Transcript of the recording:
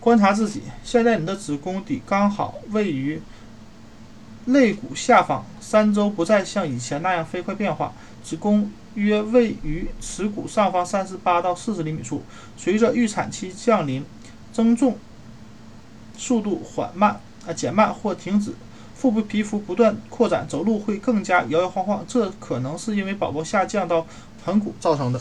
观察自己现在你的子宫底刚好位于肋骨下方三周不再像以前那样飞快变化子宫约位于耻骨上方三十八到四十厘米处随着预产期降临增重速度缓慢啊减慢或停止腹部皮肤不断扩展走路会更加摇摇晃晃这可能是因为宝宝下降到盆骨造成的。